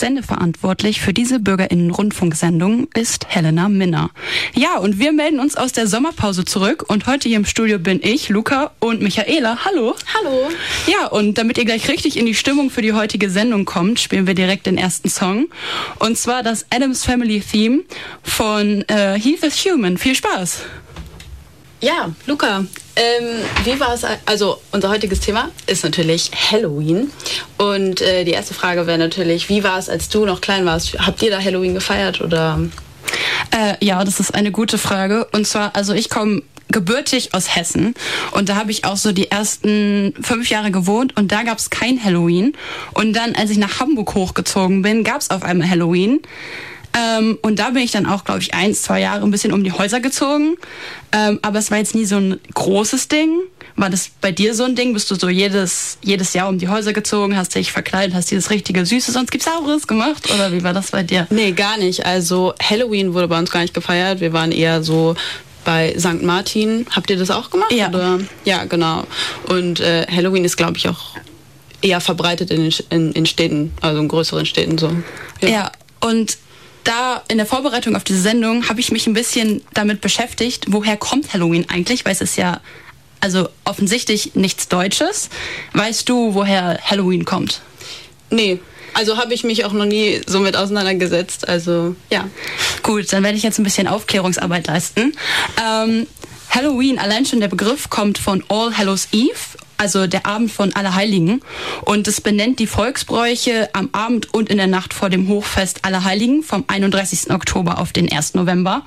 Sendeverantwortlich für diese Bürgerinnen-Rundfunksendung ist Helena Minner. Ja, und wir melden uns aus der Sommerpause zurück und heute hier im Studio bin ich, Luca und Michaela. Hallo. Hallo. Ja, und damit ihr gleich richtig in die Stimmung für die heutige Sendung kommt, spielen wir direkt den ersten Song. Und zwar das Adams Family Theme von äh, Heath is Human. Viel Spaß. Ja, Luca, ähm, wie war es? Also unser heutiges Thema ist natürlich Halloween und äh, die erste Frage wäre natürlich, wie war es, als du noch klein warst? Habt ihr da Halloween gefeiert oder? Äh, ja, das ist eine gute Frage. Und zwar, also ich komme gebürtig aus Hessen und da habe ich auch so die ersten fünf Jahre gewohnt und da gab es kein Halloween. Und dann, als ich nach Hamburg hochgezogen bin, gab es auf einmal Halloween. Ähm, und da bin ich dann auch, glaube ich, eins, zwei Jahre ein bisschen um die Häuser gezogen. Ähm, aber es war jetzt nie so ein großes Ding. War das bei dir so ein Ding? Bist du so jedes, jedes Jahr um die Häuser gezogen, hast dich verkleidet, hast dieses richtige Süße, sonst gibt's Saures gemacht? Oder wie war das bei dir? Nee, gar nicht. Also Halloween wurde bei uns gar nicht gefeiert. Wir waren eher so bei St. Martin. Habt ihr das auch gemacht? Ja. Oder? Ja, genau. Und äh, Halloween ist, glaube ich, auch eher verbreitet in, in, in Städten, also in größeren Städten so. Ja, ja und da in der Vorbereitung auf diese Sendung habe ich mich ein bisschen damit beschäftigt, woher kommt Halloween eigentlich, weil es ist ja also offensichtlich nichts Deutsches. Weißt du, woher Halloween kommt? Nee, also habe ich mich auch noch nie so mit auseinandergesetzt. Also ja. Gut, dann werde ich jetzt ein bisschen Aufklärungsarbeit leisten. Ähm, Halloween, allein schon der Begriff kommt von All Hallows Eve also der Abend von Allerheiligen. Und es benennt die Volksbräuche am Abend und in der Nacht vor dem Hochfest Allerheiligen vom 31. Oktober auf den 1. November.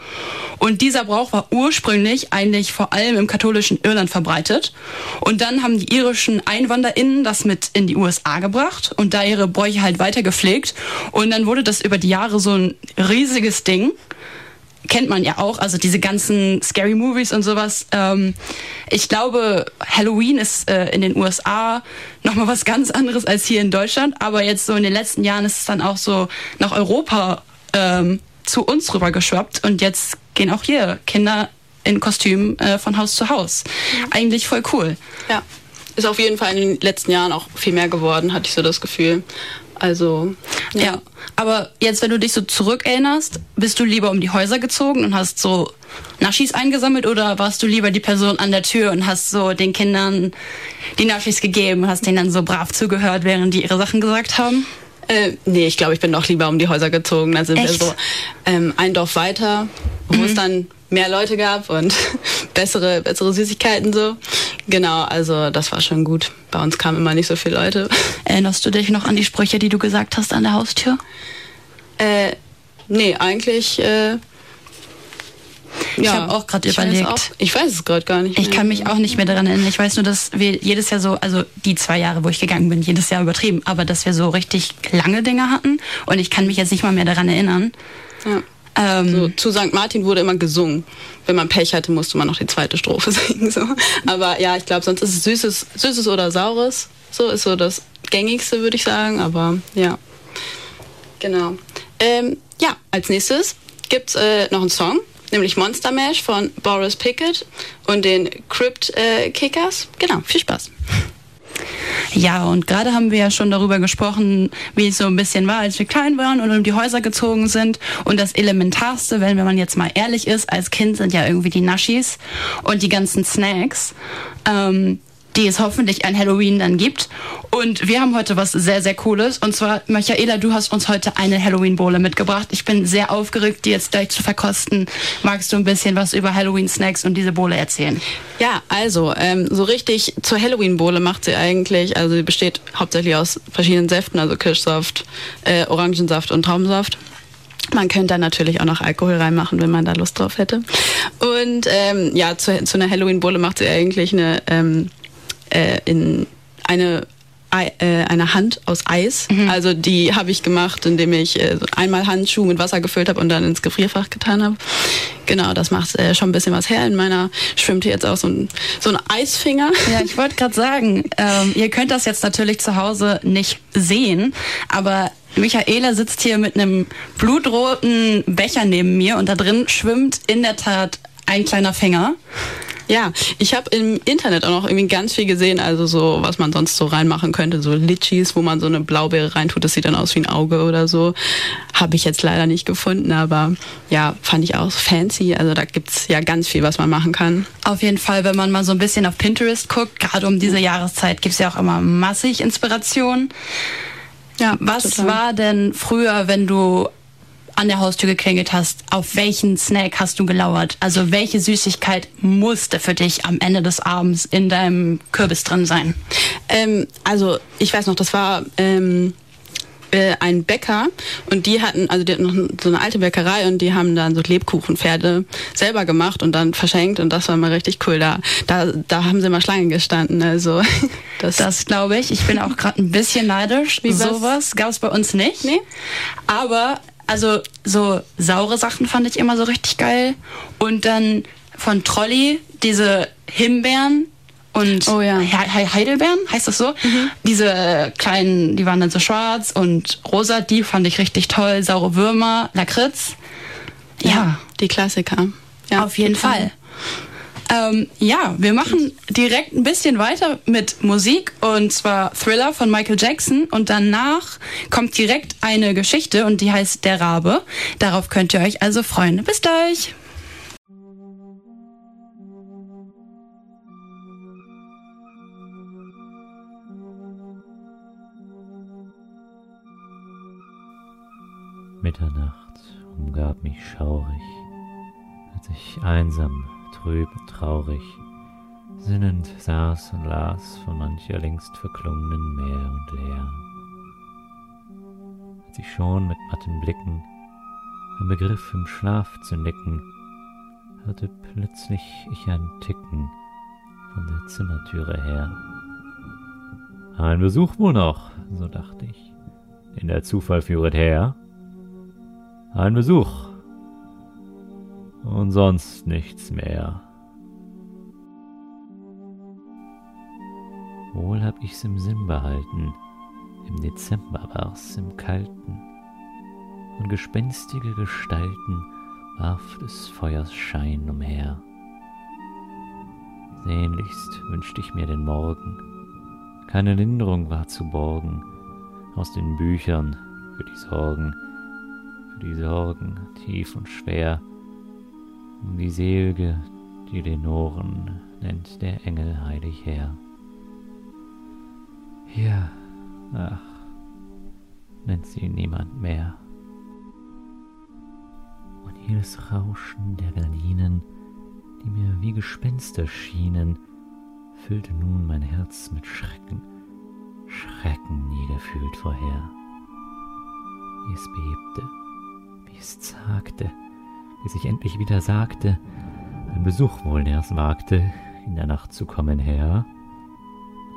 Und dieser Brauch war ursprünglich eigentlich vor allem im katholischen Irland verbreitet. Und dann haben die irischen EinwanderInnen das mit in die USA gebracht und da ihre Bräuche halt weiter gepflegt. Und dann wurde das über die Jahre so ein riesiges Ding kennt man ja auch, also diese ganzen Scary Movies und sowas. Ähm, ich glaube, Halloween ist äh, in den USA nochmal was ganz anderes als hier in Deutschland, aber jetzt so in den letzten Jahren ist es dann auch so nach Europa ähm, zu uns rüber geschwappt und jetzt gehen auch hier Kinder in Kostümen äh, von Haus zu Haus. Mhm. Eigentlich voll cool. Ja. Ist auf jeden Fall in den letzten Jahren auch viel mehr geworden, hatte ich so das Gefühl. Also, ja. ja. Aber jetzt, wenn du dich so zurückerinnerst, bist du lieber um die Häuser gezogen und hast so Naschis eingesammelt oder warst du lieber die Person an der Tür und hast so den Kindern die Naschis gegeben, hast denen dann so brav zugehört, während die ihre Sachen gesagt haben? Äh, nee, ich glaube, ich bin doch lieber um die Häuser gezogen. Da sind Echt? wir so ähm, ein Dorf weiter, wo mhm. es dann mehr Leute gab und bessere, bessere Süßigkeiten so. Genau, also das war schon gut. Bei uns kamen immer nicht so viele Leute. Erinnerst du dich noch an die Sprüche, die du gesagt hast an der Haustür? Äh, nee, eigentlich. Äh, ich ja, habe auch gerade überlegt. Auch, ich weiß es gerade gar nicht. Mehr. Ich kann mich auch nicht mehr daran erinnern. Ich weiß nur, dass wir jedes Jahr so, also die zwei Jahre, wo ich gegangen bin, jedes Jahr übertrieben, aber dass wir so richtig lange Dinge hatten und ich kann mich jetzt nicht mal mehr daran erinnern. Ja. Ähm, so, zu St. Martin wurde immer gesungen. Wenn man Pech hatte, musste man noch die zweite Strophe singen. So. Aber ja, ich glaube, sonst ist es süßes, süßes oder saures. So ist so das gängigste, würde ich sagen. Aber ja, genau. Ähm, ja, als nächstes gibt's äh, noch einen Song, nämlich Monster Mash von Boris Pickett und den Crypt äh, Kickers. Genau, viel Spaß. Ja, und gerade haben wir ja schon darüber gesprochen, wie es so ein bisschen war, als wir klein waren und um die Häuser gezogen sind. Und das Elementarste, wenn man jetzt mal ehrlich ist, als Kind sind ja irgendwie die Naschis und die ganzen Snacks. Ähm, die es hoffentlich an Halloween dann gibt. Und wir haben heute was sehr, sehr Cooles. Und zwar, Michaela, du hast uns heute eine Halloween-Bowle mitgebracht. Ich bin sehr aufgeregt, die jetzt gleich zu verkosten. Magst du ein bisschen was über Halloween-Snacks und diese Bowle erzählen? Ja, also, ähm, so richtig zur Halloween-Bowle macht sie eigentlich, also sie besteht hauptsächlich aus verschiedenen Säften, also Kirschsaft, äh, Orangensaft und Traubensaft. Man könnte da natürlich auch noch Alkohol reinmachen, wenn man da Lust drauf hätte. Und ähm, ja, zu, zu einer Halloween-Bowle macht sie eigentlich eine ähm, äh, in eine äh, eine Hand aus Eis. Mhm. Also die habe ich gemacht, indem ich äh, einmal Handschuh mit Wasser gefüllt habe und dann ins Gefrierfach getan habe. Genau, das macht äh, schon ein bisschen was her. In meiner schwimmt hier jetzt auch so ein, so ein Eisfinger. Ja, ich wollte gerade sagen, ähm, ihr könnt das jetzt natürlich zu Hause nicht sehen, aber Michaela sitzt hier mit einem blutroten Becher neben mir und da drin schwimmt in der Tat ein kleiner Finger. Ja, ich habe im Internet auch noch irgendwie ganz viel gesehen, also so, was man sonst so reinmachen könnte, so Litchis, wo man so eine Blaubeere reintut, das sieht dann aus wie ein Auge oder so. Habe ich jetzt leider nicht gefunden, aber ja, fand ich auch fancy. Also da gibt's ja ganz viel, was man machen kann. Auf jeden Fall, wenn man mal so ein bisschen auf Pinterest guckt, gerade um diese Jahreszeit gibt's ja auch immer massig Inspiration. Ja, was total. war denn früher, wenn du an der Haustür geklingelt hast, auf welchen Snack hast du gelauert? Also welche Süßigkeit musste für dich am Ende des Abends in deinem Kürbis drin sein? Ähm, also ich weiß noch, das war ähm, äh, ein Bäcker und die hatten, also die hatten noch so eine alte Bäckerei und die haben dann so Lebkuchenpferde selber gemacht und dann verschenkt und das war mal richtig cool. Da, da, da haben sie mal Schlangen gestanden. Also das, das glaube ich. Ich bin auch gerade ein bisschen neidisch. Wie sowas gab es bei uns nicht. Nee. Aber also so saure Sachen fand ich immer so richtig geil. Und dann von Trolli diese Himbeeren und oh, ja. Heidelbeeren, heißt das so? Mhm. Diese kleinen, die waren dann so schwarz und rosa, die fand ich richtig toll. Saure Würmer, Lakritz. Ja, ja die Klassiker. Ja, auf jeden Fall. Ähm, ja, wir machen direkt ein bisschen weiter mit Musik und zwar Thriller von Michael Jackson und danach kommt direkt eine Geschichte und die heißt Der Rabe. Darauf könnt ihr euch also freuen. Bis gleich! Mitternacht umgab mich schaurig, als ich einsam trüb und traurig, sinnend saß und las von mancher längst verklungenen Meer und Leer. Als ich schon mit matten Blicken im Begriff im Schlaf zu nicken, hörte plötzlich ich ein Ticken von der Zimmertüre her. Ein Besuch wohl noch, so dachte ich, den der Zufall führet her. Ein Besuch, und sonst nichts mehr. Wohl hab ich's im Sinn behalten, im Dezember war's im Kalten, und gespenstige Gestalten warf des Feuers Schein umher. Sehnlichst wünscht ich mir den Morgen, keine Linderung war zu borgen. Aus den Büchern für die Sorgen, für die Sorgen tief und schwer, die Selge, die Lenoren, nennt der Engel heilig her. Hier, ach, nennt sie niemand mehr. Und jedes Rauschen der Gardinen, die mir wie Gespenster schienen, füllte nun mein Herz mit Schrecken, Schrecken nie gefühlt vorher. Wie es bebte, wie es zagte, bis ich endlich wieder sagte, ein Besuch wohl er's wagte, in der Nacht zu kommen her.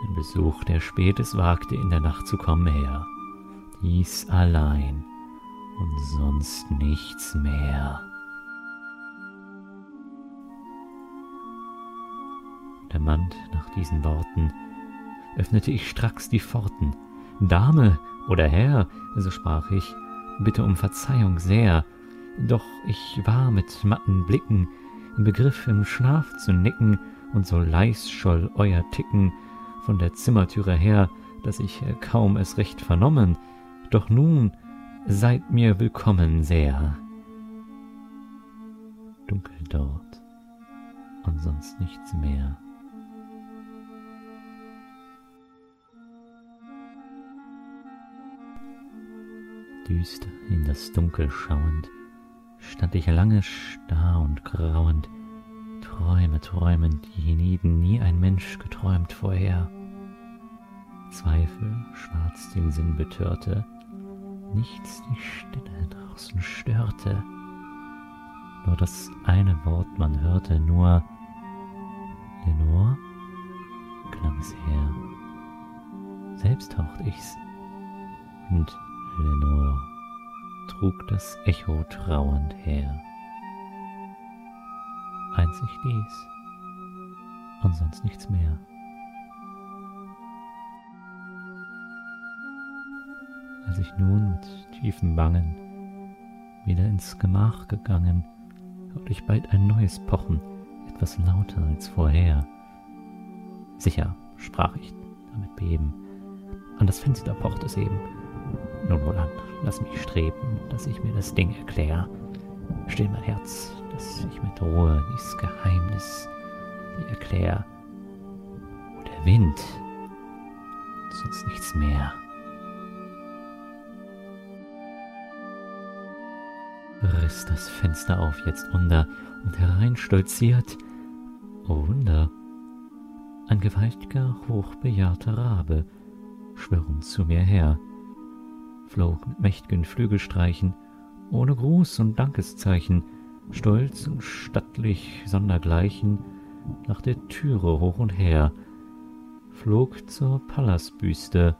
Ein Besuch, der spätes wagte, in der Nacht zu kommen her. Dies allein und sonst nichts mehr. Der Mann nach diesen Worten öffnete ich stracks die Pforten. Dame oder Herr, so sprach ich, bitte um Verzeihung sehr, doch ich war mit matten Blicken im Begriff im Schlaf zu nicken, und so leis scholl euer Ticken von der Zimmertüre her, dass ich kaum es recht vernommen, doch nun seid mir willkommen sehr. Dunkel dort und sonst nichts mehr. Düster in das Dunkel schauend, stand ich lange starr und grauend, Träume träumend, die hienieden nie ein Mensch geträumt vorher. Zweifel schwarz den Sinn betörte, nichts die Stille draußen störte. Nur das eine Wort man hörte, nur Lenore klang es her. Selbst haucht ich's und Lenore trug das Echo trauernd her. Einzig dies und sonst nichts mehr. Als ich nun mit tiefen Bangen wieder ins Gemach gegangen, hörte ich bald ein neues Pochen, etwas lauter als vorher. Sicher, sprach ich, damit beben. An das Fenster pocht es eben. Nun wohlan, lass mich streben, dass ich mir das Ding erklär. Still mein Herz, dass ich mit Ruhe dies Geheimnis dir erklär. O der Wind, sonst nichts mehr. riss das Fenster auf jetzt unter und herein stolziert, oh Wunder, ein gewaltiger, hochbejahrter Rabe schwirrend zu mir her, flog mit mächtigen Flügelstreichen, ohne Gruß und Dankeszeichen, stolz und stattlich sondergleichen, nach der Türe hoch und her, flog zur Pallasbüste,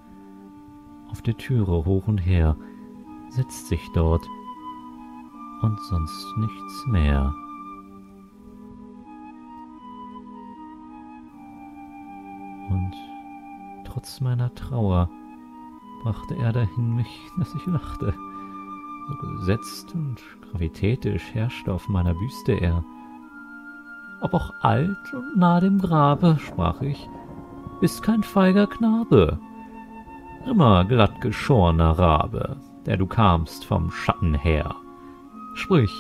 auf der Türe hoch und her, setzt sich dort, und sonst nichts mehr. Und trotz meiner Trauer brachte er dahin mich, dass ich lachte. So gesetzt und gravitätisch herrschte auf meiner Büste er. Ob auch alt und nah dem Grabe, sprach ich, ist kein feiger Knabe. Immer glatt geschorener Rabe, der du kamst vom Schatten her. Sprich,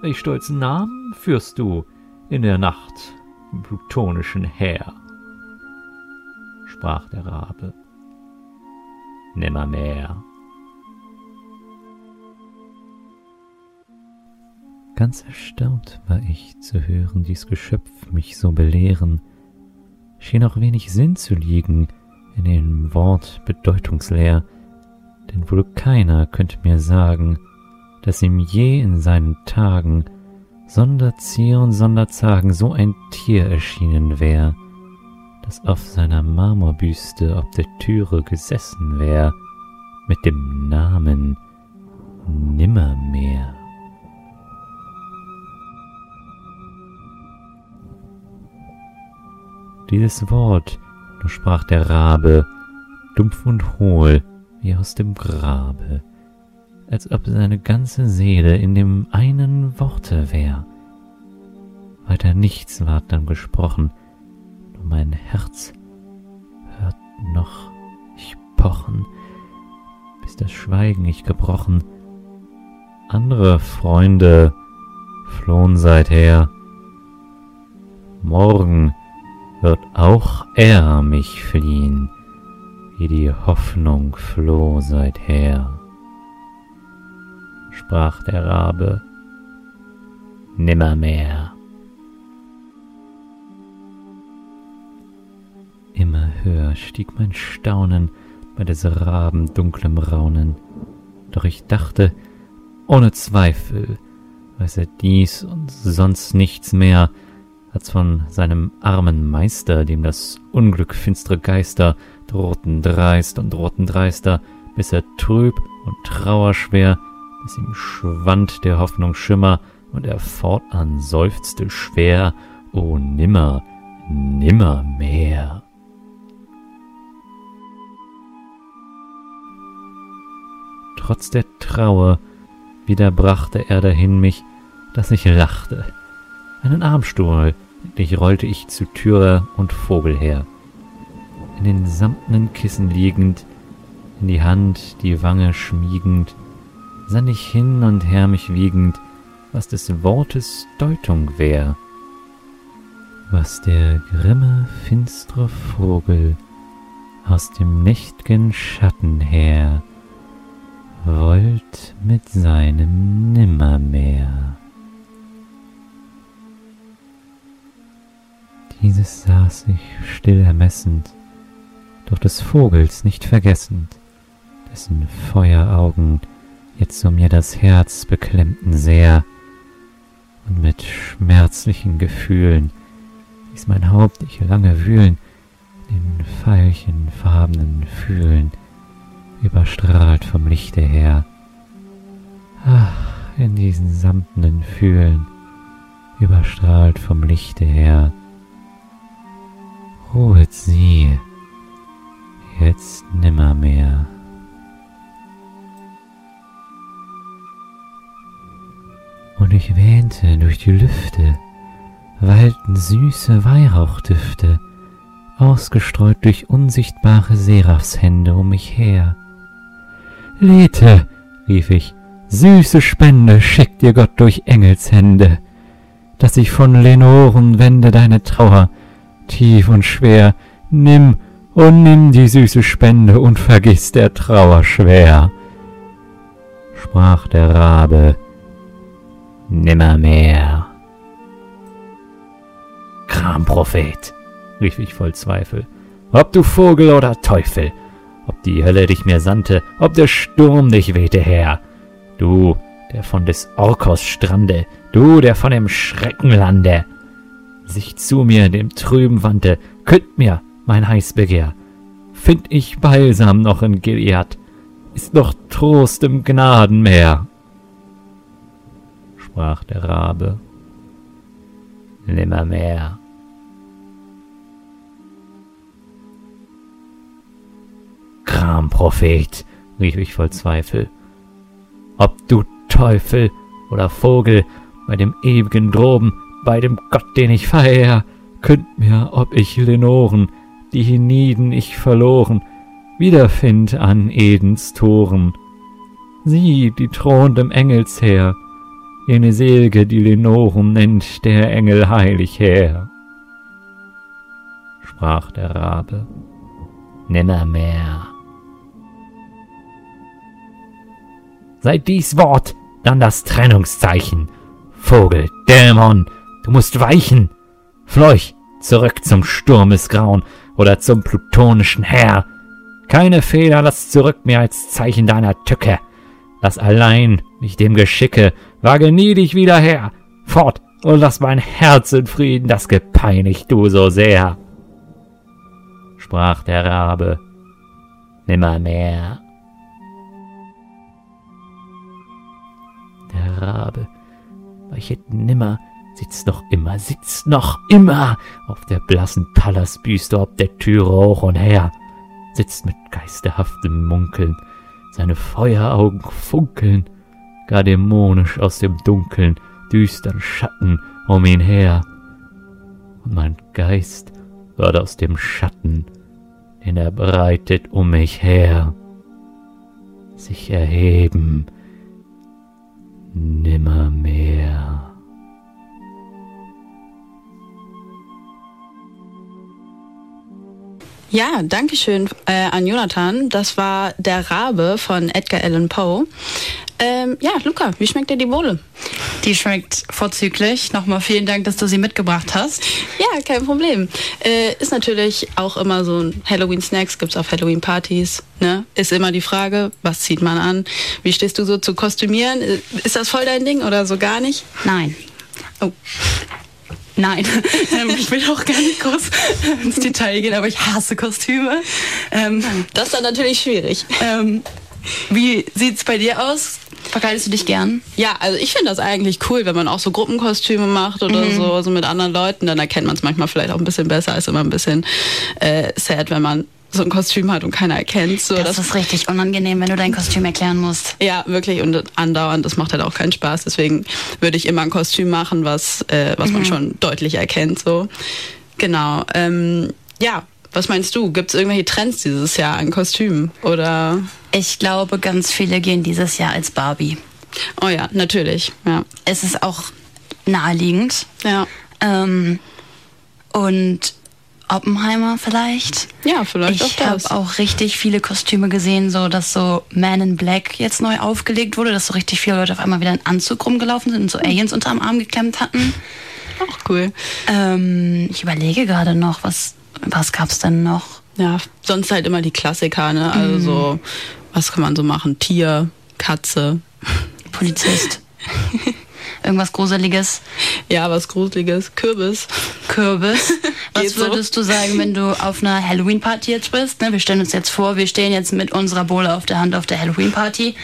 welch stolzen Namen führst du in der Nacht im plutonischen Heer? sprach der Rabe. Nimmermehr. Ganz erstaunt war ich zu hören, dies Geschöpf mich so belehren, schien auch wenig Sinn zu liegen in dem Wort bedeutungsleer, denn wohl keiner könnte mir sagen, dass ihm je in seinen Tagen sonder Zier und sonder Zagen so ein Tier erschienen wär, das auf seiner Marmorbüste ob der Türe gesessen wär, mit dem Namen Nimmermehr. Dieses Wort, nur sprach der Rabe, dumpf und hohl wie aus dem Grabe als ob seine ganze Seele in dem einen Worte wär. Weiter nichts ward dann gesprochen, mein Herz hört noch ich pochen, bis das Schweigen ich gebrochen. Andere Freunde flohen seither. Morgen wird auch er mich fliehen, wie die Hoffnung floh seither sprach der Rabe, nimmermehr. Höher stieg mein Staunen bei des Raben dunklem Raunen, doch ich dachte, ohne Zweifel weiß er dies und sonst nichts mehr, als von seinem armen Meister, dem das Unglück finstre Geister drohten dreist und drohten dreister, bis er trüb und trauerschwer bis ihm schwand der Hoffnung Schimmer und er fortan seufzte schwer, o nimmer, nimmer mehr. Trotz der Trauer wieder brachte er dahin mich, dass ich lachte. Einen Armstuhl, endlich rollte ich zu Türe und Vogel her. In den samtnen Kissen liegend, in die Hand die Wange schmiegend, sann ich hin und her mich wiegend, was des Wortes Deutung wär, was der grimme, finstre Vogel aus dem nächt'gen Schatten her wollt mit seinem Nimmermehr. Dieses saß ich still ermessend, doch des Vogels nicht vergessend, dessen Feueraugen jetzt so mir das Herz beklemmten sehr, und mit schmerzlichen Gefühlen ließ mein Haupt ich lange wühlen, in veilchenfarbenen Fühlen, überstrahlt vom Lichte her. Ach, in diesen samtnen Fühlen, überstrahlt vom Lichte her. Ruhet sie, jetzt nimmermehr. Und ich wähnte durch die Lüfte, weilten süße Weihrauchdüfte, ausgestreut durch unsichtbare Seraphshände um mich her. Lethe, rief ich, süße Spende schickt dir Gott durch Engelshände, dass ich von Lenoren wende deine Trauer, tief und schwer, nimm, und nimm die süße Spende und vergiss der Trauer schwer. Sprach der Rabe, nimmermehr. Kramprophet, rief ich voll Zweifel, ob du Vogel oder Teufel, ob die Hölle dich mir sandte, ob der Sturm dich wehte her, du, der von des Orkos Strande, du, der von dem Schreckenlande, sich zu mir dem Trüben wandte, künd mir mein Heißbegehr. Find ich Balsam noch in Gilead, ist noch Trost im Gnadenmeer. Sprach der Rabe, nimmermehr. Kramprophet, rief ich voll Zweifel. Ob du Teufel oder Vogel bei dem ewigen Droben, bei dem Gott, den ich verehr, könnt mir, ob ich Lenoren, die hienieden ich verloren, wiederfind an Edens Toren. Sie, die thront im Engelsheer, jene Selge, die Lenoren nennt der Engel heilig her. Sprach der Rabe, nimmermehr. Sei dies Wort dann das Trennungszeichen. Vogel, Dämon, du musst weichen. Fleuch, zurück zum Sturmesgrauen oder zum plutonischen Heer. Keine Feder lass zurück mir als Zeichen deiner Tücke. Lass allein mich dem Geschicke, wage nie dich wieder her. Fort und lass mein Herz in Frieden, das gepeinigt du so sehr. Sprach der Rabe, nimmermehr. Der Rabe, weichet nimmer, sitzt noch immer, sitzt noch immer auf der blassen Pallasbüste ob der Türe hoch und her, sitzt mit geisterhaftem Munkeln, seine Feueraugen funkeln, gar dämonisch aus dem Dunkeln, düstern Schatten um ihn her. Und mein Geist wird aus dem Schatten, den er breitet um mich her, sich erheben, nimmermehr. Ja, danke schön äh, an Jonathan. Das war Der Rabe von Edgar Allan Poe. Ähm, ja, Luca, wie schmeckt dir die Bohle? Die schmeckt vorzüglich. Nochmal vielen Dank, dass du sie mitgebracht hast. Ja, kein Problem. Äh, ist natürlich auch immer so ein Halloween-Snacks, gibt's auf Halloween-Partys. Ne? Ist immer die Frage, was zieht man an? Wie stehst du so zu Kostümieren? Äh, ist das voll dein Ding oder so gar nicht? Nein. Oh. Nein, ähm, ich will auch gar nicht groß ins Detail gehen, aber ich hasse Kostüme. Ähm, das ist dann natürlich schwierig. Ähm, wie sieht's bei dir aus? Verkleidest du dich gern? Ja, also ich finde das eigentlich cool, wenn man auch so Gruppenkostüme macht oder mhm. so, so mit anderen Leuten, dann erkennt man es manchmal vielleicht auch ein bisschen besser, ist immer ein bisschen äh, sad, wenn man so ein Kostüm hat und keiner erkennt. So, das, das ist richtig unangenehm, wenn du dein Kostüm erklären musst. Ja, wirklich und andauernd. Das macht halt auch keinen Spaß. Deswegen würde ich immer ein Kostüm machen, was, äh, was mhm. man schon deutlich erkennt. So genau. Ähm, ja, was meinst du? Gibt es irgendwelche Trends dieses Jahr an Kostümen oder? Ich glaube, ganz viele gehen dieses Jahr als Barbie. Oh ja, natürlich. Ja. Es ist auch naheliegend. Ja. Ähm, und Oppenheimer vielleicht. Ja, vielleicht ich habe auch richtig viele Kostüme gesehen, so dass so Man in Black jetzt neu aufgelegt wurde, dass so richtig viele Leute auf einmal wieder in Anzug rumgelaufen sind und so Aliens unterm Arm geklemmt hatten. Auch cool. Ähm, ich überlege gerade noch, was, was gab's denn noch? Ja, sonst halt immer die Klassiker, ne? Also so, was kann man so machen? Tier, Katze. Polizist. Irgendwas Gruseliges? Ja, was Gruseliges. Kürbis. Kürbis. Was würdest so? du sagen, wenn du auf einer Halloween-Party jetzt bist? Ne, wir stellen uns jetzt vor, wir stehen jetzt mit unserer Bohle auf der Hand auf der Halloween-Party.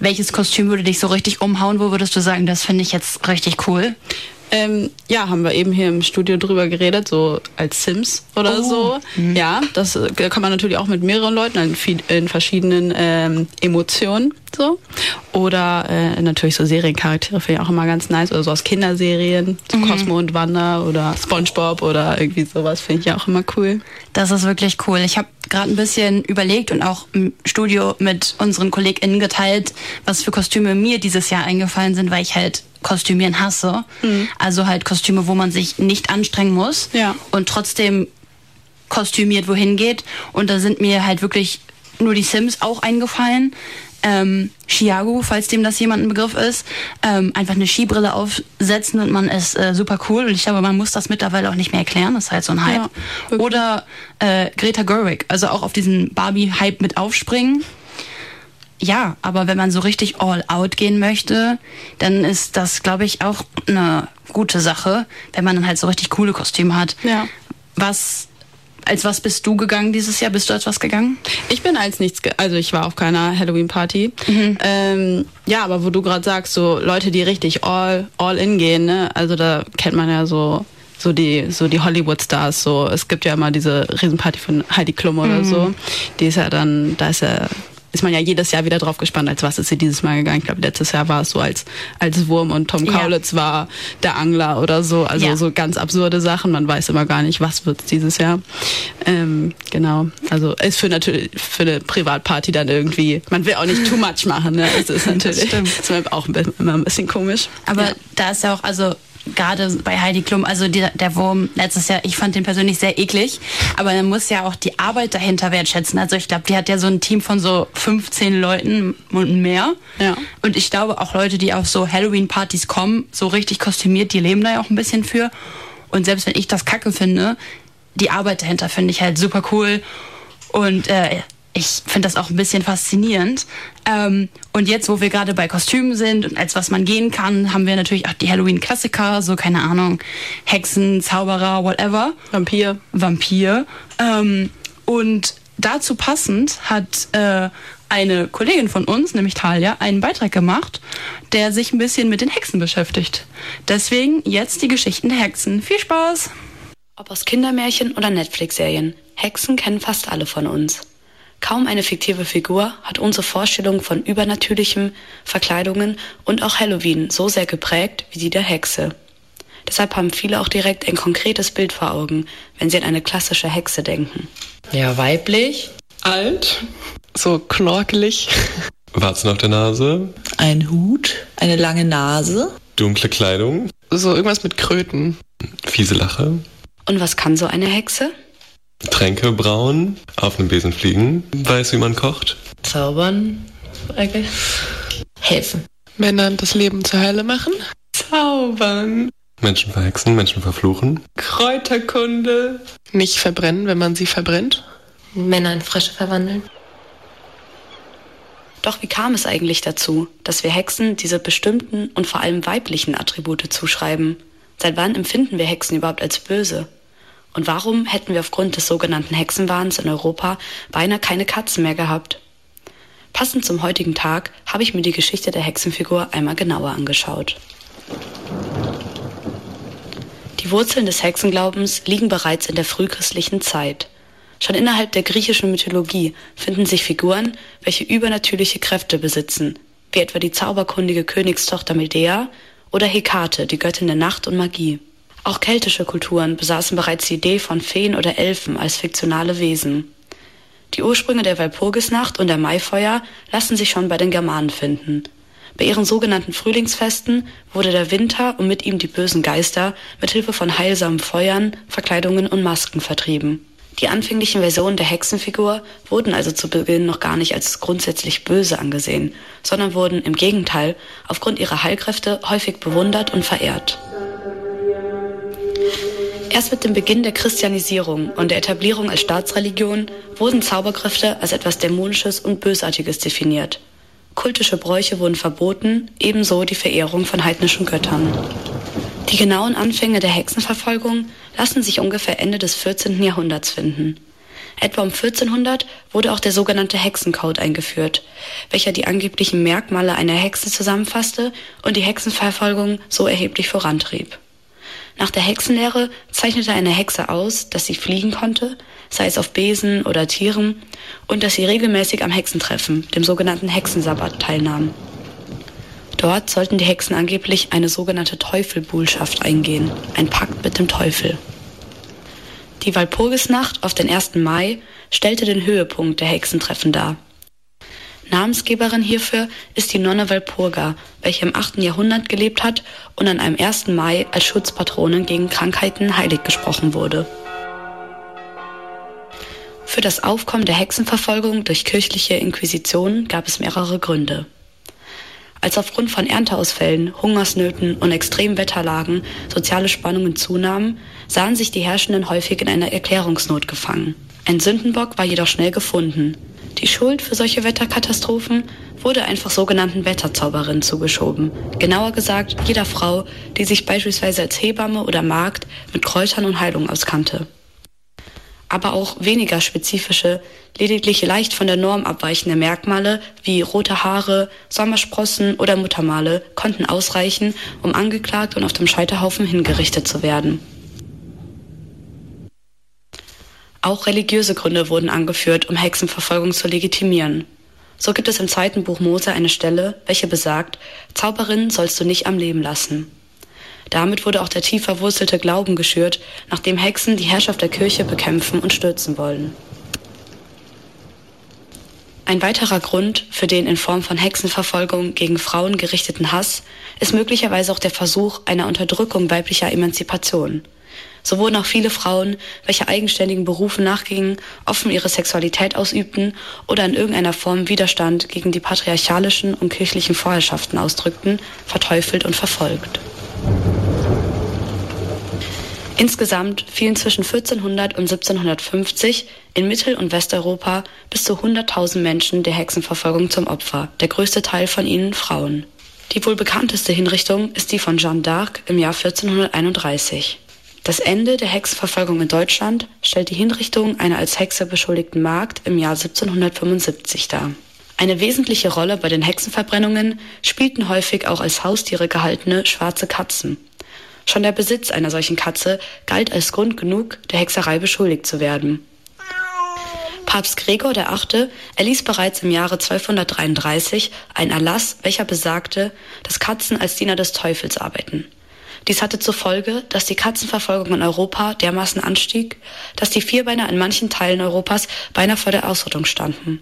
Welches Kostüm würde dich so richtig umhauen? Wo würdest du sagen, das finde ich jetzt richtig cool? Ähm, ja, haben wir eben hier im Studio drüber geredet, so als Sims oder oh. so. Mhm. Ja, das äh, kann man natürlich auch mit mehreren Leuten in, in verschiedenen ähm, Emotionen so. Oder äh, natürlich so Seriencharaktere finde ich auch immer ganz nice. Oder so aus Kinderserien, so mhm. Cosmo und Wanda oder Spongebob oder irgendwie sowas finde ich auch immer cool. Das ist wirklich cool. Ich habe gerade ein bisschen überlegt und auch im Studio mit unseren KollegInnen geteilt, was für Kostüme mir dieses Jahr eingefallen sind, weil ich halt Kostümieren hasse. Mhm. Also halt Kostüme, wo man sich nicht anstrengen muss ja. und trotzdem kostümiert wohin geht. Und da sind mir halt wirklich nur die Sims auch eingefallen. Ähm, Chiago, falls dem das jemand ein Begriff ist, ähm, einfach eine Skibrille aufsetzen und man ist äh, super cool. Und ich glaube, man muss das mittlerweile auch nicht mehr erklären. Das ist halt so ein Hype. Ja, Oder äh, Greta Gerwig, also auch auf diesen Barbie-Hype mit aufspringen. Ja, aber wenn man so richtig all out gehen möchte, dann ist das, glaube ich, auch eine gute Sache, wenn man dann halt so richtig coole Kostüme hat. Ja. Was als was bist du gegangen dieses Jahr? Bist du als was gegangen? Ich bin als nichts, also ich war auf keiner Halloween-Party. Mhm. Ähm, ja, aber wo du gerade sagst, so Leute, die richtig all, all in gehen, ne? Also da kennt man ja so so die so die Hollywood Stars so es gibt ja immer diese Riesenparty von Heidi Klum oder mhm. so die ist ja dann da ist ja ist man ja jedes Jahr wieder drauf gespannt, als was ist sie dieses Mal gegangen. Ich glaube, letztes Jahr war es so als, als Wurm und Tom Kaulitz ja. war der Angler oder so. Also ja. so ganz absurde Sachen. Man weiß immer gar nicht, was wird dieses Jahr. Ähm, genau. Also ist für natürlich für eine Privatparty dann irgendwie, man will auch nicht too much machen. Ne? Es ist natürlich das ist auch immer ein bisschen komisch. Aber ja. da ist ja auch, also gerade bei Heidi Klum, also die, der Wurm letztes Jahr, ich fand den persönlich sehr eklig, aber man muss ja auch die Arbeit dahinter wertschätzen. Also ich glaube, die hat ja so ein Team von so 15 Leuten und mehr. Ja. Und ich glaube auch Leute, die auf so Halloween-Partys kommen, so richtig kostümiert, die leben da ja auch ein bisschen für. Und selbst wenn ich das kacke finde, die Arbeit dahinter finde ich halt super cool. Und äh, ich finde das auch ein bisschen faszinierend. Ähm, und jetzt, wo wir gerade bei Kostümen sind und als was man gehen kann, haben wir natürlich auch die Halloween-Klassiker, so keine Ahnung, Hexen, Zauberer, whatever. Vampir. Vampir. Ähm, und dazu passend hat äh, eine Kollegin von uns, nämlich Talia, einen Beitrag gemacht, der sich ein bisschen mit den Hexen beschäftigt. Deswegen jetzt die Geschichten der Hexen. Viel Spaß! Ob aus Kindermärchen oder Netflix-Serien, Hexen kennen fast alle von uns. Kaum eine fiktive Figur hat unsere Vorstellung von Übernatürlichem, Verkleidungen und auch Halloween so sehr geprägt wie die der Hexe. Deshalb haben viele auch direkt ein konkretes Bild vor Augen, wenn sie an eine klassische Hexe denken. Ja, weiblich. Alt. So knorkelig. Warzen auf der Nase. Ein Hut. Eine lange Nase. Dunkle Kleidung. So irgendwas mit Kröten. Fiese Lache. Und was kann so eine Hexe? Tränke brauen, auf einem Besen fliegen, weiß, wie man kocht. Zaubern, eigentlich. Helfen. Männern das Leben zur Hölle machen. Zaubern. Menschen verhexen, Menschen verfluchen. Kräuterkunde. Nicht verbrennen, wenn man sie verbrennt. Männer in Frische verwandeln. Doch wie kam es eigentlich dazu, dass wir Hexen diese bestimmten und vor allem weiblichen Attribute zuschreiben? Seit wann empfinden wir Hexen überhaupt als böse? Und warum hätten wir aufgrund des sogenannten Hexenwahns in Europa beinahe keine Katzen mehr gehabt? Passend zum heutigen Tag habe ich mir die Geschichte der Hexenfigur einmal genauer angeschaut. Die Wurzeln des Hexenglaubens liegen bereits in der frühchristlichen Zeit. Schon innerhalb der griechischen Mythologie finden sich Figuren, welche übernatürliche Kräfte besitzen, wie etwa die zauberkundige Königstochter Medea oder Hekate, die Göttin der Nacht und Magie. Auch keltische Kulturen besaßen bereits die Idee von Feen oder Elfen als fiktionale Wesen. Die Ursprünge der Walpurgisnacht und der Maifeuer lassen sich schon bei den Germanen finden. Bei ihren sogenannten Frühlingsfesten wurde der Winter und mit ihm die bösen Geister mit Hilfe von heilsamen Feuern, Verkleidungen und Masken vertrieben. Die anfänglichen Versionen der Hexenfigur wurden also zu Beginn noch gar nicht als grundsätzlich böse angesehen, sondern wurden im Gegenteil aufgrund ihrer Heilkräfte häufig bewundert und verehrt. Erst mit dem Beginn der Christianisierung und der Etablierung als Staatsreligion wurden Zauberkräfte als etwas Dämonisches und Bösartiges definiert. Kultische Bräuche wurden verboten, ebenso die Verehrung von heidnischen Göttern. Die genauen Anfänge der Hexenverfolgung lassen sich ungefähr Ende des 14. Jahrhunderts finden. Etwa um 1400 wurde auch der sogenannte Hexencode eingeführt, welcher die angeblichen Merkmale einer Hexe zusammenfasste und die Hexenverfolgung so erheblich vorantrieb. Nach der Hexenlehre zeichnete eine Hexe aus, dass sie fliegen konnte, sei es auf Besen oder Tieren, und dass sie regelmäßig am Hexentreffen, dem sogenannten Hexensabbat, teilnahm. Dort sollten die Hexen angeblich eine sogenannte Teufelbuhlschaft eingehen, ein Pakt mit dem Teufel. Die Walpurgisnacht auf den 1. Mai stellte den Höhepunkt der Hexentreffen dar. Namensgeberin hierfür ist die Nonne Walpurga, welche im 8. Jahrhundert gelebt hat und an einem 1. Mai als Schutzpatronin gegen Krankheiten heilig gesprochen wurde. Für das Aufkommen der Hexenverfolgung durch kirchliche Inquisitionen gab es mehrere Gründe. Als aufgrund von Ernteausfällen, Hungersnöten und extremen Wetterlagen soziale Spannungen zunahmen, sahen sich die Herrschenden häufig in einer Erklärungsnot gefangen. Ein Sündenbock war jedoch schnell gefunden. Die Schuld für solche Wetterkatastrophen wurde einfach sogenannten Wetterzauberinnen zugeschoben. Genauer gesagt, jeder Frau, die sich beispielsweise als Hebamme oder Magd mit Kräutern und Heilung auskannte aber auch weniger spezifische, lediglich leicht von der Norm abweichende Merkmale wie rote Haare, Sommersprossen oder Muttermale konnten ausreichen, um angeklagt und auf dem Scheiterhaufen hingerichtet zu werden. Auch religiöse Gründe wurden angeführt, um Hexenverfolgung zu legitimieren. So gibt es im zweiten Buch Mose eine Stelle, welche besagt, Zauberinnen sollst du nicht am Leben lassen. Damit wurde auch der tief verwurzelte Glauben geschürt, nachdem Hexen die Herrschaft der Kirche bekämpfen und stürzen wollen. Ein weiterer Grund für den in Form von Hexenverfolgung gegen Frauen gerichteten Hass ist möglicherweise auch der Versuch einer Unterdrückung weiblicher Emanzipation. So wurden auch viele Frauen, welche eigenständigen Berufen nachgingen, offen ihre Sexualität ausübten oder in irgendeiner Form Widerstand gegen die patriarchalischen und kirchlichen Vorherrschaften ausdrückten, verteufelt und verfolgt. Insgesamt fielen zwischen 1400 und 1750 in Mittel- und Westeuropa bis zu 100.000 Menschen der Hexenverfolgung zum Opfer, der größte Teil von ihnen Frauen. Die wohl bekannteste Hinrichtung ist die von Jeanne d'Arc im Jahr 1431. Das Ende der Hexenverfolgung in Deutschland stellt die Hinrichtung einer als Hexe beschuldigten Magd im Jahr 1775 dar. Eine wesentliche Rolle bei den Hexenverbrennungen spielten häufig auch als Haustiere gehaltene schwarze Katzen, Schon der Besitz einer solchen Katze galt als Grund genug, der Hexerei beschuldigt zu werden. Papst Gregor VIII. erließ bereits im Jahre 1233 einen Erlass, welcher besagte, dass Katzen als Diener des Teufels arbeiten. Dies hatte zur Folge, dass die Katzenverfolgung in Europa dermaßen anstieg, dass die Vierbeiner in manchen Teilen Europas beinahe vor der Ausrottung standen.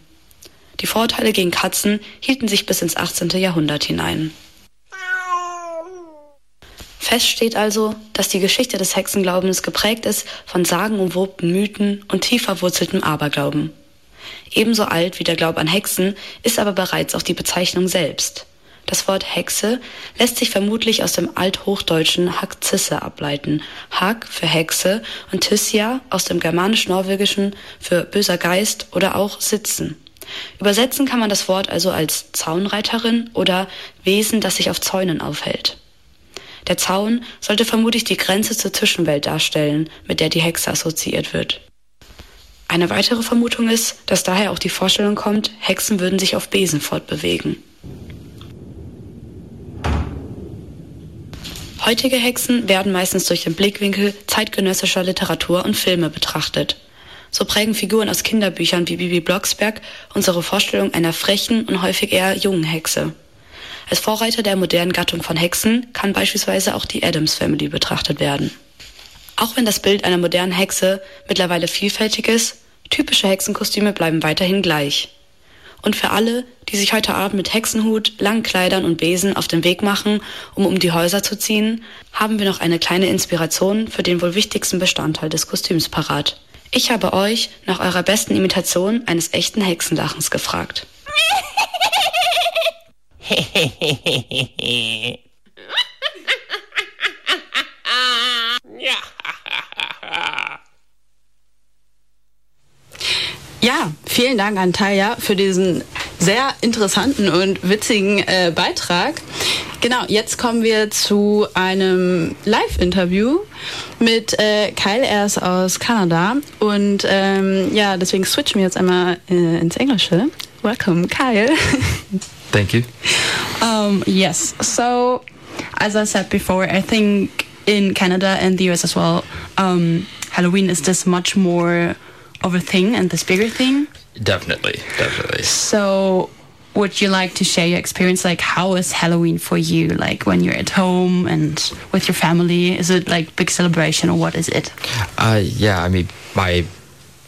Die Vorurteile gegen Katzen hielten sich bis ins 18. Jahrhundert hinein. Fest steht also, dass die Geschichte des Hexenglaubens geprägt ist von sagenumwobten Mythen und tief verwurzeltem Aberglauben. Ebenso alt wie der Glaube an Hexen ist aber bereits auch die Bezeichnung selbst. Das Wort Hexe lässt sich vermutlich aus dem althochdeutschen Hackzisse ableiten. Hack für Hexe und Tyssia aus dem germanisch-norwegischen für böser Geist oder auch Sitzen. Übersetzen kann man das Wort also als Zaunreiterin oder Wesen, das sich auf Zäunen aufhält. Der Zaun sollte vermutlich die Grenze zur Zwischenwelt darstellen, mit der die Hexe assoziiert wird. Eine weitere Vermutung ist, dass daher auch die Vorstellung kommt, Hexen würden sich auf Besen fortbewegen. Heutige Hexen werden meistens durch den Blickwinkel zeitgenössischer Literatur und Filme betrachtet. So prägen Figuren aus Kinderbüchern wie Bibi Blocksberg unsere Vorstellung einer frechen und häufig eher jungen Hexe. Als Vorreiter der modernen Gattung von Hexen kann beispielsweise auch die Adams Family betrachtet werden. Auch wenn das Bild einer modernen Hexe mittlerweile vielfältig ist, typische Hexenkostüme bleiben weiterhin gleich. Und für alle, die sich heute Abend mit Hexenhut, langen Kleidern und Besen auf den Weg machen, um um die Häuser zu ziehen, haben wir noch eine kleine Inspiration für den wohl wichtigsten Bestandteil des Kostüms parat. Ich habe euch nach eurer besten Imitation eines echten Hexenlachens gefragt. Ja, vielen Dank an Taya für diesen sehr interessanten und witzigen äh, Beitrag. Genau, jetzt kommen wir zu einem Live-Interview mit äh, Kyle. Er ist aus Kanada und ähm, ja, deswegen switchen wir jetzt einmal äh, ins Englische. Welcome, Kyle. Thank you. Um, yes. So, as I said before, I think in Canada and the US as well, um, Halloween is this much more of a thing and this bigger thing. Definitely, definitely. So, would you like to share your experience? Like, how is Halloween for you? Like when you're at home and with your family, is it like big celebration or what is it? Uh, yeah, I mean, my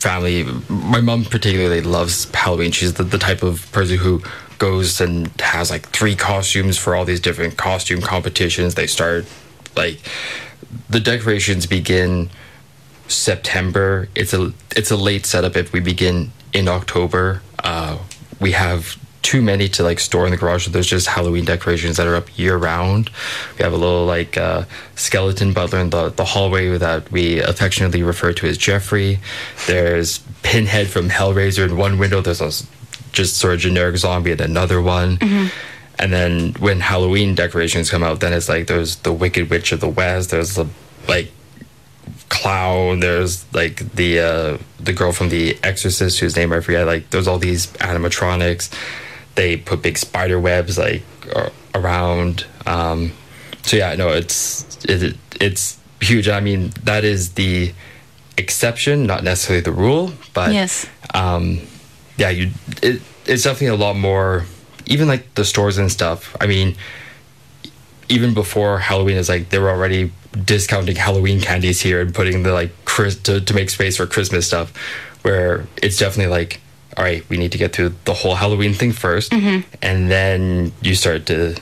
family, my mom particularly loves Halloween. She's the, the type of person who goes and has like three costumes for all these different costume competitions. They start like the decorations begin September. It's a it's a late setup if we begin in October. Uh, we have too many to like store in the garage. There's just Halloween decorations that are up year round. We have a little like uh, skeleton butler in the, the hallway that we affectionately refer to as Jeffrey. There's Pinhead from Hellraiser in one window. There's a just sort of generic zombie in another one. Mm-hmm. And then when Halloween decorations come out, then it's like there's the Wicked Witch of the West. There's the like clown. There's like the uh, the girl from The Exorcist whose name I forget. Like there's all these animatronics. They put big spider webs like around. Um, so yeah, no, it's it, it's huge. I mean, that is the exception, not necessarily the rule. But yes, um, yeah, you it, it's definitely a lot more. Even like the stores and stuff. I mean, even before Halloween is like they were already discounting Halloween candies here and putting the like Chris to, to make space for Christmas stuff. Where it's definitely like, all right, we need to get through the whole Halloween thing 1st mm-hmm. and then you start to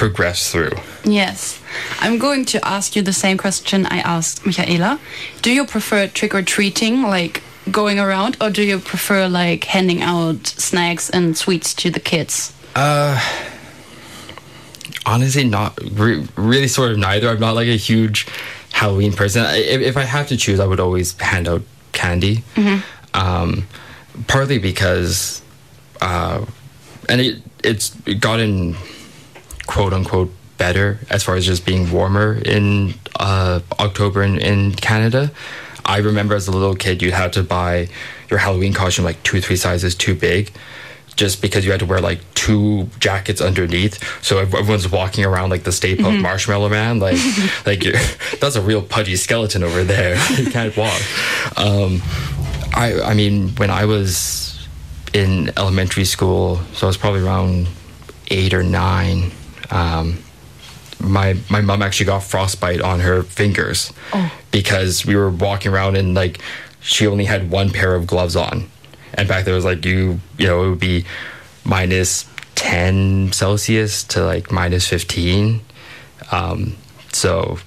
progress through. Yes. I'm going to ask you the same question I asked Michaela. Do you prefer trick or treating, like going around, or do you prefer like handing out snacks and sweets to the kids? Uh, honestly, not re- really. Sort of neither. I'm not like a huge Halloween person. If, if I have to choose, I would always hand out candy. Mm-hmm. Um, partly because, uh, and it it's gotten quote unquote better as far as just being warmer in uh, October in, in Canada. I remember as a little kid, you had to buy your Halloween costume like two, three sizes too big, just because you had to wear like two jackets underneath. So everyone's walking around like the Stay Puft mm-hmm. Marshmallow Man, like like that's a real pudgy skeleton over there. you can't walk. Um, I I mean, when I was in elementary school, so I was probably around eight or nine. Um, my my mom actually got frostbite on her fingers oh. because we were walking around and like she only had one pair of gloves on, and back there was like you you know it would be minus ten Celsius to like minus fifteen, um, so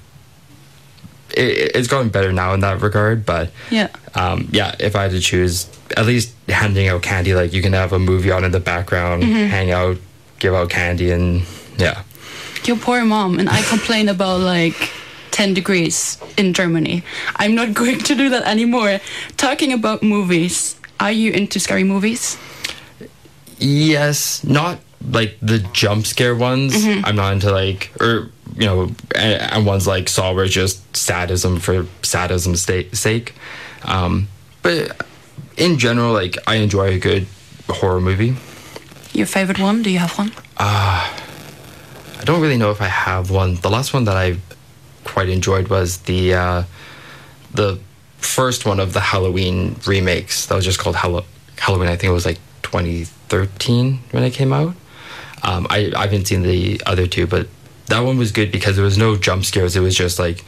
it, it's going better now in that regard. But yeah, um, yeah, if I had to choose, at least handing out candy, like you can have a movie on in the background, mm-hmm. hang out, give out candy, and yeah your poor mom and I complain about like 10 degrees in Germany. I'm not going to do that anymore. Talking about movies, are you into scary movies? Yes, not like the jump scare ones. Mm-hmm. I'm not into like, or you know, and, and ones like Saw where just sadism for sadism's sake. Um, but in general, like I enjoy a good horror movie. Your favorite one? Do you have one? Uh, I don't really know if I have one. The last one that I quite enjoyed was the uh, the first one of the Halloween remakes. That was just called Hall- Halloween. I think it was like 2013 when it came out. Um, I, I haven't seen the other two, but that one was good because there was no jump scares. It was just like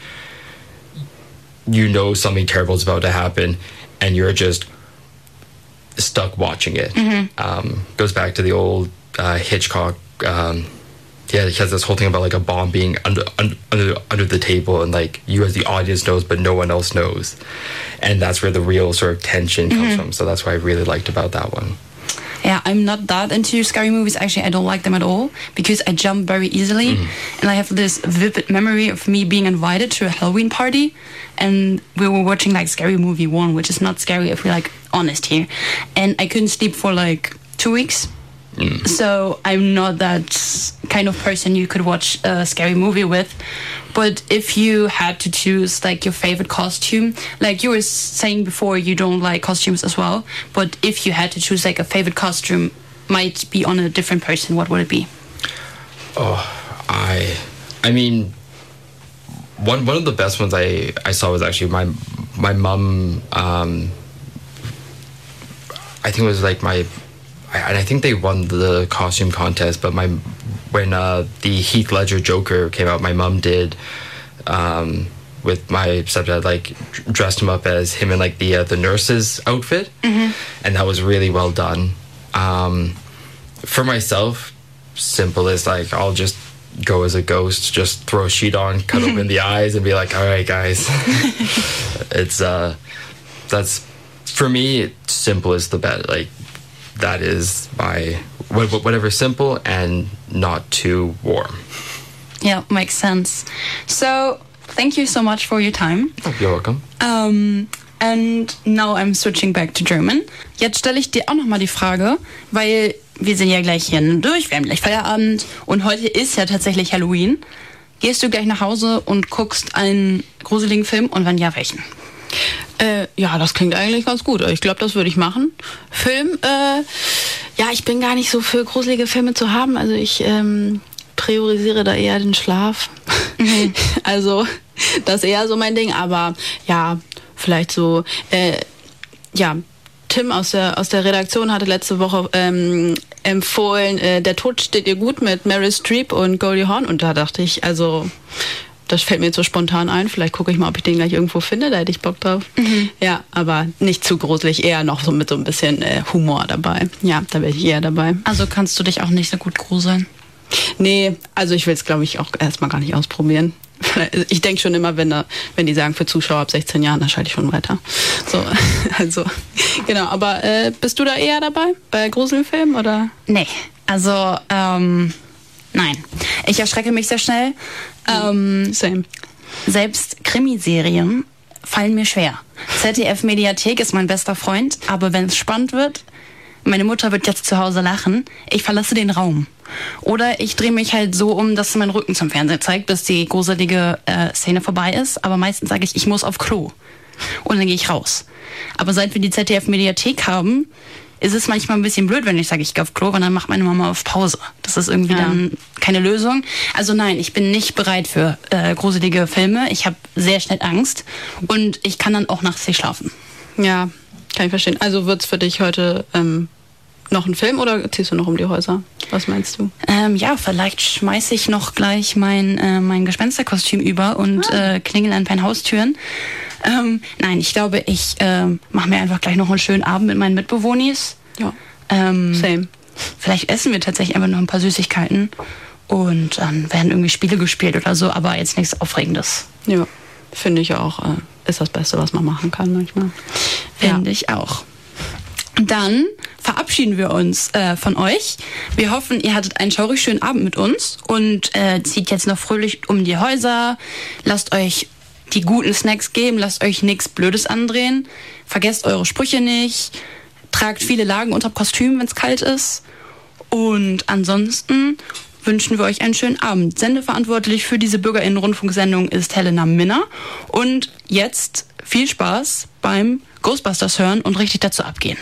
you know something terrible is about to happen, and you're just stuck watching it. Mm-hmm. Um, goes back to the old uh, Hitchcock um, yeah, he has this whole thing about like a bomb being under under under the table, and like you as the audience knows, but no one else knows, and that's where the real sort of tension comes mm-hmm. from. So that's what I really liked about that one. Yeah, I'm not that into scary movies. Actually, I don't like them at all because I jump very easily, mm. and I have this vivid memory of me being invited to a Halloween party, and we were watching like Scary Movie One, which is not scary if we're like honest here, and I couldn't sleep for like two weeks So I'm not that kind of person you could watch a scary movie with. But if you had to choose like your favorite costume, like you were saying before, you don't like costumes as well. But if you had to choose like a favorite costume, might be on a different person, what would it be? Oh, I, I mean, one one of the best ones I, I saw was actually my my mom. Um, I think it was like my, and I think they won the costume contest. But my when uh, the Heath Ledger Joker came out, my mom did. Um, with my stepdad, like dressed him up as him in like the uh, the nurse's outfit, Mm-hmm. and that was really well done. Um, for myself, simple like I'll just go as a ghost, just throw a sheet on, cut open the eyes, and be like, "All right, guys." it's uh, that's for me. Simple is the best. Like that is my wha- wha- whatever simple and not too warm. Yeah, makes sense. So, thank you so much for your time. You're welcome. Um, and now I'm switching back to German. Jetzt stelle ich dir auch noch mal die Frage, weil wir sind ja gleich hier durch, wir haben gleich Feierabend und heute ist ja tatsächlich Halloween. Gehst du gleich nach Hause und guckst einen gruseligen Film und wenn ja, welchen? Äh, ja, das klingt eigentlich ganz gut. Ich glaube, das würde ich machen. Film, äh, ja, ich bin gar nicht so für gruselige Filme zu haben. Also ich ähm, priorisiere da eher den Schlaf. also das ist eher so mein Ding. Aber ja, vielleicht so, äh, ja, Tim aus der, aus der Redaktion hatte letzte Woche ähm, empfohlen, äh, Der Tod steht ihr gut mit Meryl Streep und Goldie Hawn. Und da dachte ich, also das fällt mir jetzt so spontan ein. Vielleicht gucke ich mal, ob ich den gleich irgendwo finde. Da hätte ich Bock drauf. Ja, aber nicht zu gruselig. Eher noch so mit so ein bisschen äh, Humor dabei. Ja, da wäre ich eher dabei. Also kannst du dich auch nicht so gut gruseln? Nee, also ich will es, glaube ich, auch erstmal gar nicht ausprobieren. Ich denke schon immer, wenn, da, wenn die sagen, für Zuschauer ab 16 Jahren, dann schalte ich schon weiter. So, also, genau. Aber äh, bist du da eher dabei bei Gruselfilmen oder? Nee, also ähm, nein. Ich erschrecke mich sehr schnell. Ähm, Same. Selbst Krimiserien fallen mir schwer. ZDF Mediathek ist mein bester Freund, aber wenn es spannend wird, meine Mutter wird jetzt zu Hause lachen, ich verlasse den Raum. Oder ich drehe mich halt so um, dass mein Rücken zum Fernseher zeigt, bis die gruselige äh, Szene vorbei ist. Aber meistens sage ich, ich muss auf Klo. Und dann gehe ich raus. Aber seit wir die ZDF Mediathek haben, ist es manchmal ein bisschen blöd, wenn ich sage, ich gehe auf Klo, und dann macht meine Mama auf Pause. Das ist irgendwie Ja. dann keine Lösung. Also nein, ich bin nicht bereit für äh, gruselige Filme. Ich habe sehr schnell Angst und ich kann dann auch nachts nicht schlafen. Ja, kann ich verstehen. Also wird's für dich heute ähm, noch ein Film oder ziehst du noch um die Häuser? Was meinst du? Ähm, ja, vielleicht schmeiße ich noch gleich mein, äh, mein Gespensterkostüm über und äh, klingel an ein paar Haustüren. Ähm, nein, ich glaube, ich ähm, mache mir einfach gleich noch einen schönen Abend mit meinen Mitbewohnis. Ja. Ähm, Same. Vielleicht essen wir tatsächlich einfach noch ein paar Süßigkeiten und dann werden irgendwie Spiele gespielt oder so, aber jetzt nichts Aufregendes. Ja, finde ich auch. Äh, ist das Beste, was man machen kann manchmal. Finde ich auch. Dann verabschieden wir uns äh, von euch. Wir hoffen, ihr hattet einen schaurig schönen Abend mit uns und äh, zieht jetzt noch fröhlich um die Häuser. Lasst euch die guten Snacks geben, lasst euch nichts Blödes andrehen. Vergesst eure Sprüche nicht. Tragt viele Lagen unter Kostüm, wenn es kalt ist. Und ansonsten wünschen wir euch einen schönen Abend. Sendeverantwortlich für diese Bürgerinnen-Rundfunksendung ist Helena Minner. Und jetzt viel Spaß beim Ghostbusters hören und richtig dazu abgehen.